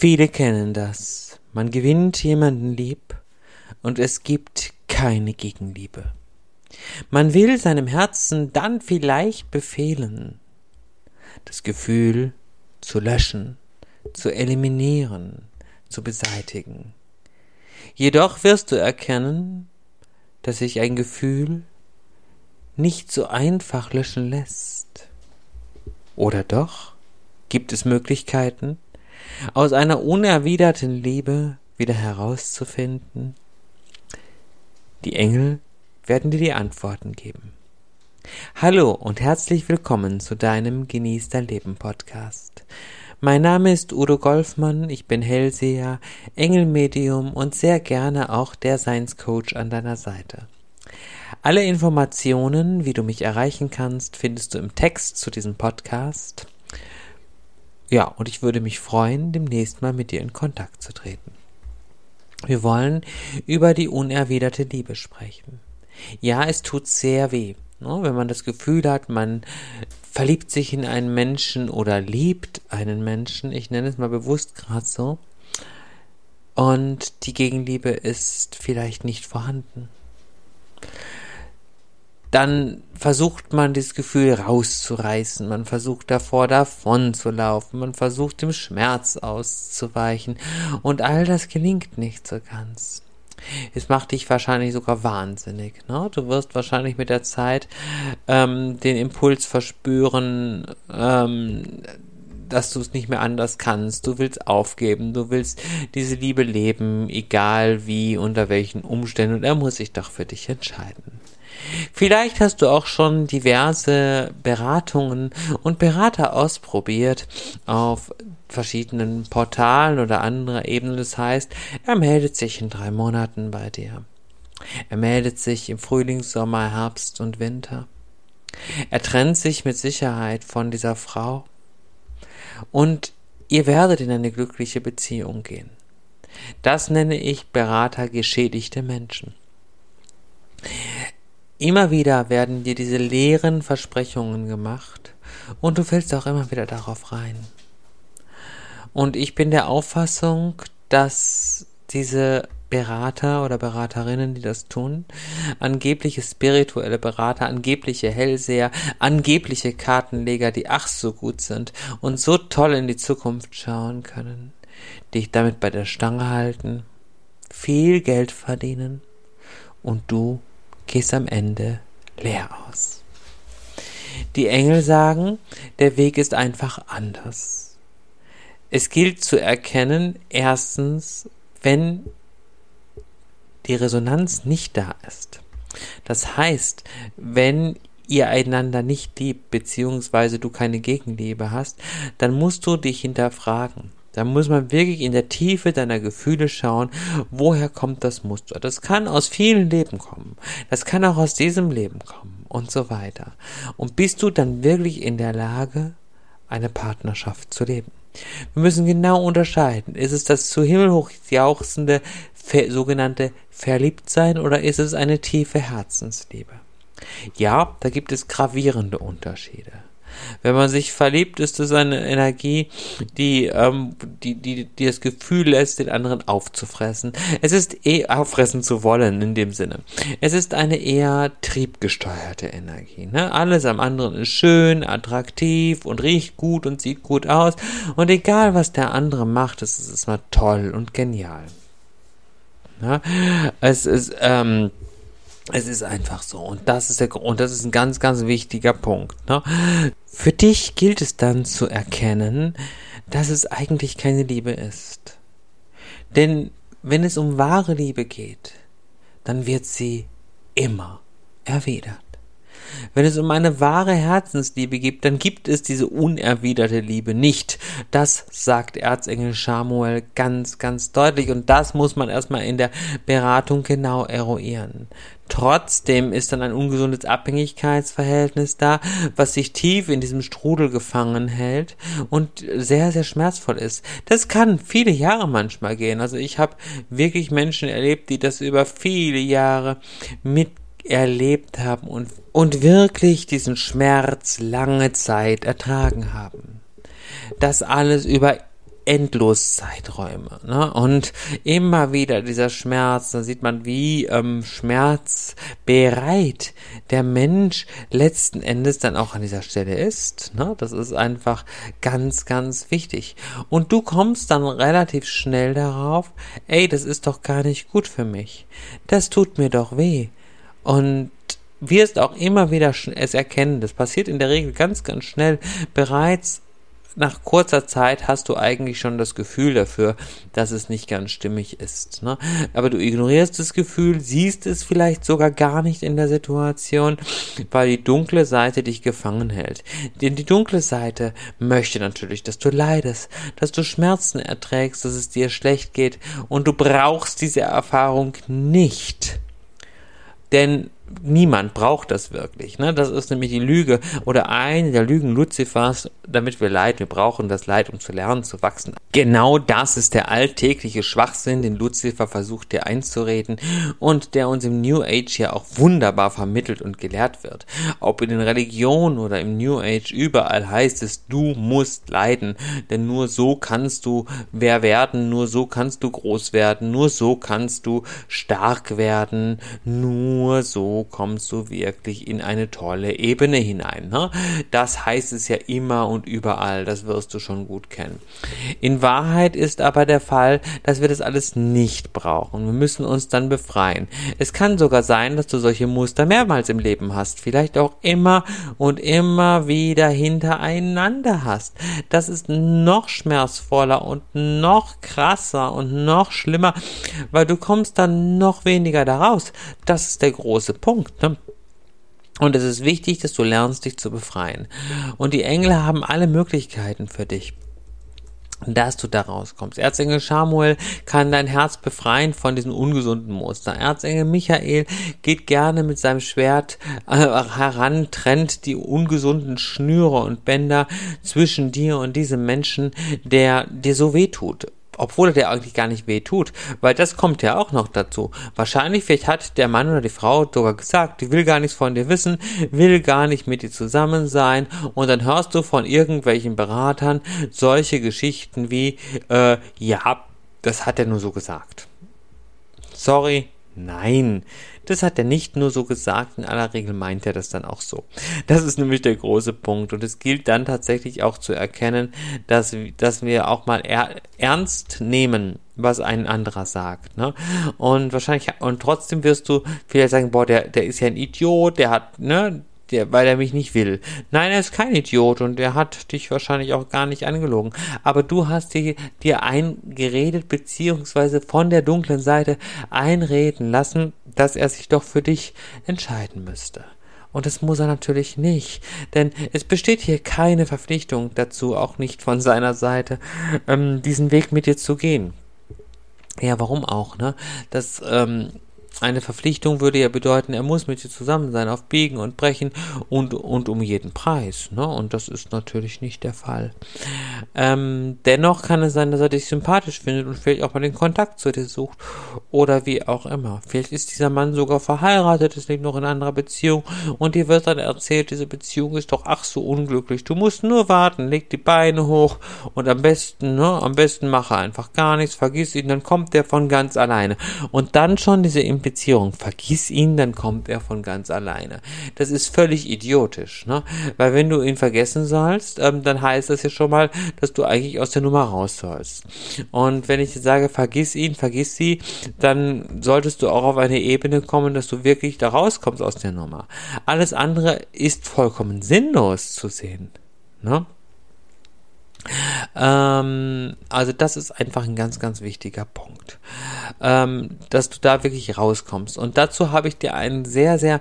Viele kennen das. Man gewinnt jemanden lieb und es gibt keine Gegenliebe. Man will seinem Herzen dann vielleicht befehlen, das Gefühl zu löschen, zu eliminieren, zu beseitigen. Jedoch wirst du erkennen, dass sich ein Gefühl nicht so einfach löschen lässt. Oder doch? Gibt es Möglichkeiten, aus einer unerwiderten Liebe wieder herauszufinden? Die Engel werden dir die Antworten geben. Hallo und herzlich willkommen zu deinem Genieß dein Leben Podcast. Mein Name ist Udo Golfmann, ich bin Hellseher, Engelmedium und sehr gerne auch der Science Coach an deiner Seite. Alle Informationen, wie du mich erreichen kannst, findest du im Text zu diesem Podcast. Ja, und ich würde mich freuen, demnächst mal mit dir in Kontakt zu treten. Wir wollen über die unerwiderte Liebe sprechen. Ja, es tut sehr weh, ne, wenn man das Gefühl hat, man verliebt sich in einen Menschen oder liebt einen Menschen. Ich nenne es mal bewusst gerade so. Und die Gegenliebe ist vielleicht nicht vorhanden dann versucht man dieses Gefühl rauszureißen, man versucht davor davon zu laufen, man versucht dem Schmerz auszuweichen und all das gelingt nicht so ganz. Es macht dich wahrscheinlich sogar wahnsinnig. Ne? Du wirst wahrscheinlich mit der Zeit ähm, den Impuls verspüren, ähm, dass du es nicht mehr anders kannst. Du willst aufgeben, du willst diese Liebe leben, egal wie, unter welchen Umständen. Und er muss sich doch für dich entscheiden. Vielleicht hast du auch schon diverse Beratungen und Berater ausprobiert auf verschiedenen Portalen oder anderer Ebene. Das heißt, er meldet sich in drei Monaten bei dir. Er meldet sich im Frühling, Sommer, Herbst und Winter. Er trennt sich mit Sicherheit von dieser Frau und ihr werdet in eine glückliche Beziehung gehen. Das nenne ich Berater geschädigte Menschen. Immer wieder werden dir diese leeren Versprechungen gemacht und du fällst auch immer wieder darauf rein. Und ich bin der Auffassung, dass diese Berater oder Beraterinnen, die das tun, angebliche spirituelle Berater, angebliche Hellseher, angebliche Kartenleger, die ach so gut sind und so toll in die Zukunft schauen können, dich damit bei der Stange halten, viel Geld verdienen und du gehst am Ende leer aus. Die Engel sagen, der Weg ist einfach anders. Es gilt zu erkennen, erstens, wenn die Resonanz nicht da ist. Das heißt, wenn ihr einander nicht liebt, beziehungsweise du keine Gegenliebe hast, dann musst du dich hinterfragen. Da muss man wirklich in der Tiefe deiner Gefühle schauen, woher kommt das Muster. Das kann aus vielen Leben kommen. Das kann auch aus diesem Leben kommen und so weiter. Und bist du dann wirklich in der Lage, eine Partnerschaft zu leben? Wir müssen genau unterscheiden. Ist es das zu himmelhoch jauchzende sogenannte Verliebtsein oder ist es eine tiefe Herzensliebe? Ja, da gibt es gravierende Unterschiede. Wenn man sich verliebt, ist es eine Energie, die, ähm, die, die, die das Gefühl lässt, den anderen aufzufressen. Es ist eh auffressen zu wollen in dem Sinne. Es ist eine eher triebgesteuerte Energie. Ne? Alles am anderen ist schön, attraktiv und riecht gut und sieht gut aus. Und egal, was der andere macht, es ist immer toll und genial. Ne? Es ist, ähm, es ist einfach so. Und das ist der Grund. Das ist ein ganz, ganz wichtiger Punkt. Ne? Für dich gilt es dann zu erkennen, dass es eigentlich keine Liebe ist. Denn wenn es um wahre Liebe geht, dann wird sie immer erwidert. Wenn es um eine wahre Herzensliebe geht, dann gibt es diese unerwiderte Liebe nicht. Das sagt Erzengel Samuel ganz, ganz deutlich und das muss man erstmal in der Beratung genau eruieren. Trotzdem ist dann ein ungesundes Abhängigkeitsverhältnis da, was sich tief in diesem Strudel gefangen hält und sehr, sehr schmerzvoll ist. Das kann viele Jahre manchmal gehen. Also ich habe wirklich Menschen erlebt, die das über viele Jahre miterlebt haben und, und wirklich diesen Schmerz lange Zeit ertragen haben. Das alles über endlos Zeiträume. Ne? Und immer wieder dieser Schmerz, da sieht man, wie ähm, schmerzbereit der Mensch letzten Endes dann auch an dieser Stelle ist. Ne? Das ist einfach ganz, ganz wichtig. Und du kommst dann relativ schnell darauf, ey, das ist doch gar nicht gut für mich. Das tut mir doch weh. Und wirst auch immer wieder es erkennen. Das passiert in der Regel ganz, ganz schnell. Bereits nach kurzer Zeit hast du eigentlich schon das Gefühl dafür, dass es nicht ganz stimmig ist. Ne? Aber du ignorierst das Gefühl, siehst es vielleicht sogar gar nicht in der Situation, weil die dunkle Seite dich gefangen hält. Denn die dunkle Seite möchte natürlich, dass du leidest, dass du Schmerzen erträgst, dass es dir schlecht geht und du brauchst diese Erfahrung nicht. Denn niemand braucht das wirklich. Ne? Das ist nämlich die Lüge oder eine der Lügen Luzifers, damit wir Leid, wir brauchen das Leid, um zu lernen, zu wachsen. Genau das ist der alltägliche Schwachsinn, den Lucifer versucht dir einzureden und der uns im New Age ja auch wunderbar vermittelt und gelehrt wird. Ob in den Religionen oder im New Age, überall heißt es, du musst leiden, denn nur so kannst du wer werden, nur so kannst du groß werden, nur so kannst du stark werden, nur so kommst du wirklich in eine tolle Ebene hinein. Ne? Das heißt es ja immer und überall, das wirst du schon gut kennen. In Wahrheit ist aber der Fall, dass wir das alles nicht brauchen. Wir müssen uns dann befreien. Es kann sogar sein, dass du solche Muster mehrmals im Leben hast, vielleicht auch immer und immer wieder hintereinander hast. Das ist noch schmerzvoller und noch krasser und noch schlimmer, weil du kommst dann noch weniger daraus. Das ist der große Punkt. Punkt. Ne? Und es ist wichtig, dass du lernst, dich zu befreien. Und die Engel haben alle Möglichkeiten für dich dass du da rauskommst. Erzengel Samuel kann dein Herz befreien von diesen ungesunden Muster. Erzengel Michael geht gerne mit seinem Schwert äh, heran, trennt die ungesunden Schnüre und Bänder zwischen dir und diesem Menschen, der dir so weh tut obwohl er dir eigentlich gar nicht weh tut, weil das kommt ja auch noch dazu. Wahrscheinlich vielleicht hat der Mann oder die Frau sogar gesagt, die will gar nichts von dir wissen, will gar nicht mit dir zusammen sein und dann hörst du von irgendwelchen Beratern solche Geschichten wie, äh, ja, das hat er nur so gesagt. Sorry, nein. Das hat er nicht nur so gesagt, in aller Regel meint er das dann auch so. Das ist nämlich der große Punkt. Und es gilt dann tatsächlich auch zu erkennen, dass, dass wir auch mal er, ernst nehmen, was ein anderer sagt. Ne? Und wahrscheinlich, und trotzdem wirst du vielleicht sagen, boah, der, der ist ja ein Idiot, der hat, ne, der, weil er mich nicht will. Nein, er ist kein Idiot und er hat dich wahrscheinlich auch gar nicht angelogen. Aber du hast dir, dir eingeredet, beziehungsweise von der dunklen Seite einreden lassen, dass er sich doch für dich entscheiden müsste. Und das muss er natürlich nicht, denn es besteht hier keine Verpflichtung dazu, auch nicht von seiner Seite, ähm, diesen Weg mit dir zu gehen. Ja, warum auch, ne? Das, ähm, eine Verpflichtung würde ja bedeuten, er muss mit dir zusammen sein, auf Biegen und Brechen und, und um jeden Preis. Ne? Und das ist natürlich nicht der Fall. Ähm, dennoch kann es sein, dass er dich sympathisch findet und vielleicht auch mal den Kontakt zu dir sucht. Oder wie auch immer. Vielleicht ist dieser Mann sogar verheiratet, es liegt noch in anderer Beziehung und dir wird dann erzählt, diese Beziehung ist doch ach so unglücklich. Du musst nur warten, leg die Beine hoch und am besten, ne, am besten mache einfach gar nichts, vergiss ihn, dann kommt der von ganz alleine. Und dann schon diese Imp Beziehung. Vergiss ihn, dann kommt er von ganz alleine. Das ist völlig idiotisch, ne? Weil wenn du ihn vergessen sollst, ähm, dann heißt das ja schon mal, dass du eigentlich aus der Nummer raus sollst. Und wenn ich sage, vergiss ihn, vergiss sie, dann solltest du auch auf eine Ebene kommen, dass du wirklich da rauskommst aus der Nummer. Alles andere ist vollkommen sinnlos zu sehen. Ne? Ähm, also das ist einfach ein ganz, ganz wichtiger Punkt, ähm, dass du da wirklich rauskommst. Und dazu habe ich dir einen sehr, sehr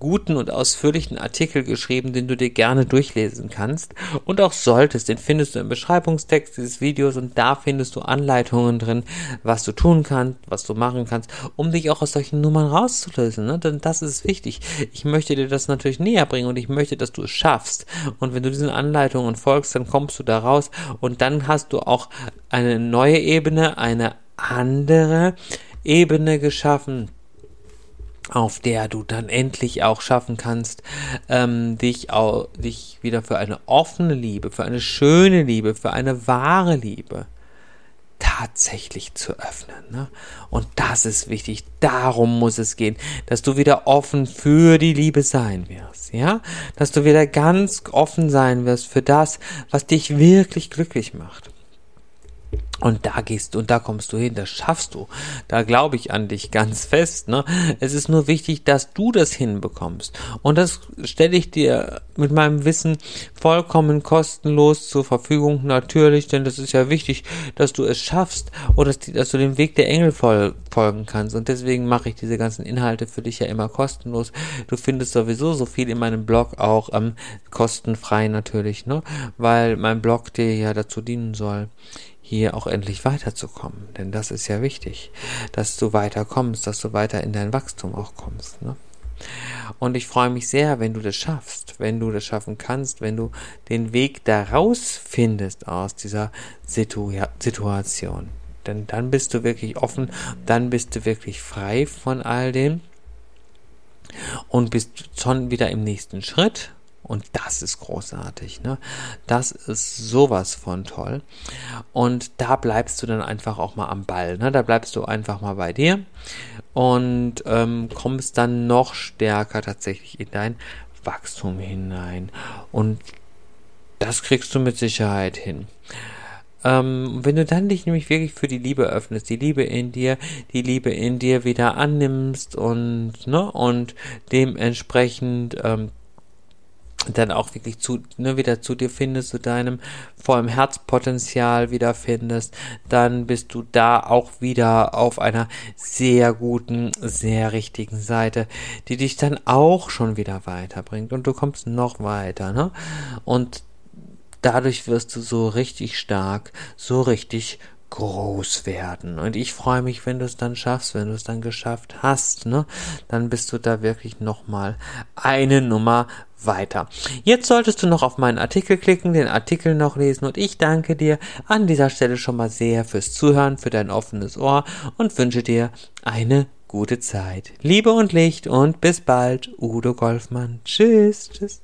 guten und ausführlichen Artikel geschrieben, den du dir gerne durchlesen kannst und auch solltest. Den findest du im Beschreibungstext dieses Videos und da findest du Anleitungen drin, was du tun kannst, was du machen kannst, um dich auch aus solchen Nummern rauszulösen. Ne? Denn das ist wichtig. Ich möchte dir das natürlich näher bringen und ich möchte, dass du es schaffst. Und wenn du diesen Anleitungen folgst, dann kommst du da raus und dann hast du auch eine neue Ebene, eine andere Ebene geschaffen auf der du dann endlich auch schaffen kannst, ähm, dich, auch, dich wieder für eine offene Liebe, für eine schöne Liebe, für eine wahre Liebe tatsächlich zu öffnen. Ne? Und das ist wichtig. Darum muss es gehen, dass du wieder offen für die Liebe sein wirst. Ja, dass du wieder ganz offen sein wirst für das, was dich wirklich glücklich macht. Und da gehst du und da kommst du hin, das schaffst du. Da glaube ich an dich ganz fest. Ne? Es ist nur wichtig, dass du das hinbekommst. Und das stelle ich dir mit meinem Wissen vollkommen kostenlos zur Verfügung. Natürlich, denn das ist ja wichtig, dass du es schaffst oder dass, dass du dem Weg der Engel fol folgen kannst. Und deswegen mache ich diese ganzen Inhalte für dich ja immer kostenlos. Du findest sowieso so viel in meinem Blog auch ähm, kostenfrei natürlich, ne? weil mein Blog dir ja dazu dienen soll hier auch endlich weiterzukommen. Denn das ist ja wichtig, dass du weiterkommst, dass du weiter in dein Wachstum auch kommst. Ne? Und ich freue mich sehr, wenn du das schaffst, wenn du das schaffen kannst, wenn du den Weg daraus findest aus dieser Situ Situation. Denn dann bist du wirklich offen, dann bist du wirklich frei von all dem und bist schon wieder im nächsten Schritt und das ist großartig, ne? Das ist sowas von toll. Und da bleibst du dann einfach auch mal am Ball, ne? Da bleibst du einfach mal bei dir und ähm, kommst dann noch stärker tatsächlich in dein Wachstum hinein. Und das kriegst du mit Sicherheit hin. Ähm, wenn du dann dich nämlich wirklich für die Liebe öffnest, die Liebe in dir, die Liebe in dir wieder annimmst und, ne, und dementsprechend ähm, dann auch wirklich zu, ne, wieder zu dir findest, zu deinem vollen Herzpotenzial wieder findest, dann bist du da auch wieder auf einer sehr guten, sehr richtigen Seite, die dich dann auch schon wieder weiterbringt und du kommst noch weiter, ne? Und dadurch wirst du so richtig stark, so richtig groß werden. Und ich freue mich, wenn du es dann schaffst, wenn du es dann geschafft hast, ne? Dann bist du da wirklich nochmal eine Nummer weiter. Jetzt solltest du noch auf meinen Artikel klicken, den Artikel noch lesen und ich danke dir an dieser Stelle schon mal sehr fürs Zuhören, für dein offenes Ohr und wünsche dir eine gute Zeit. Liebe und Licht und bis bald, Udo Golfmann. Tschüss, tschüss.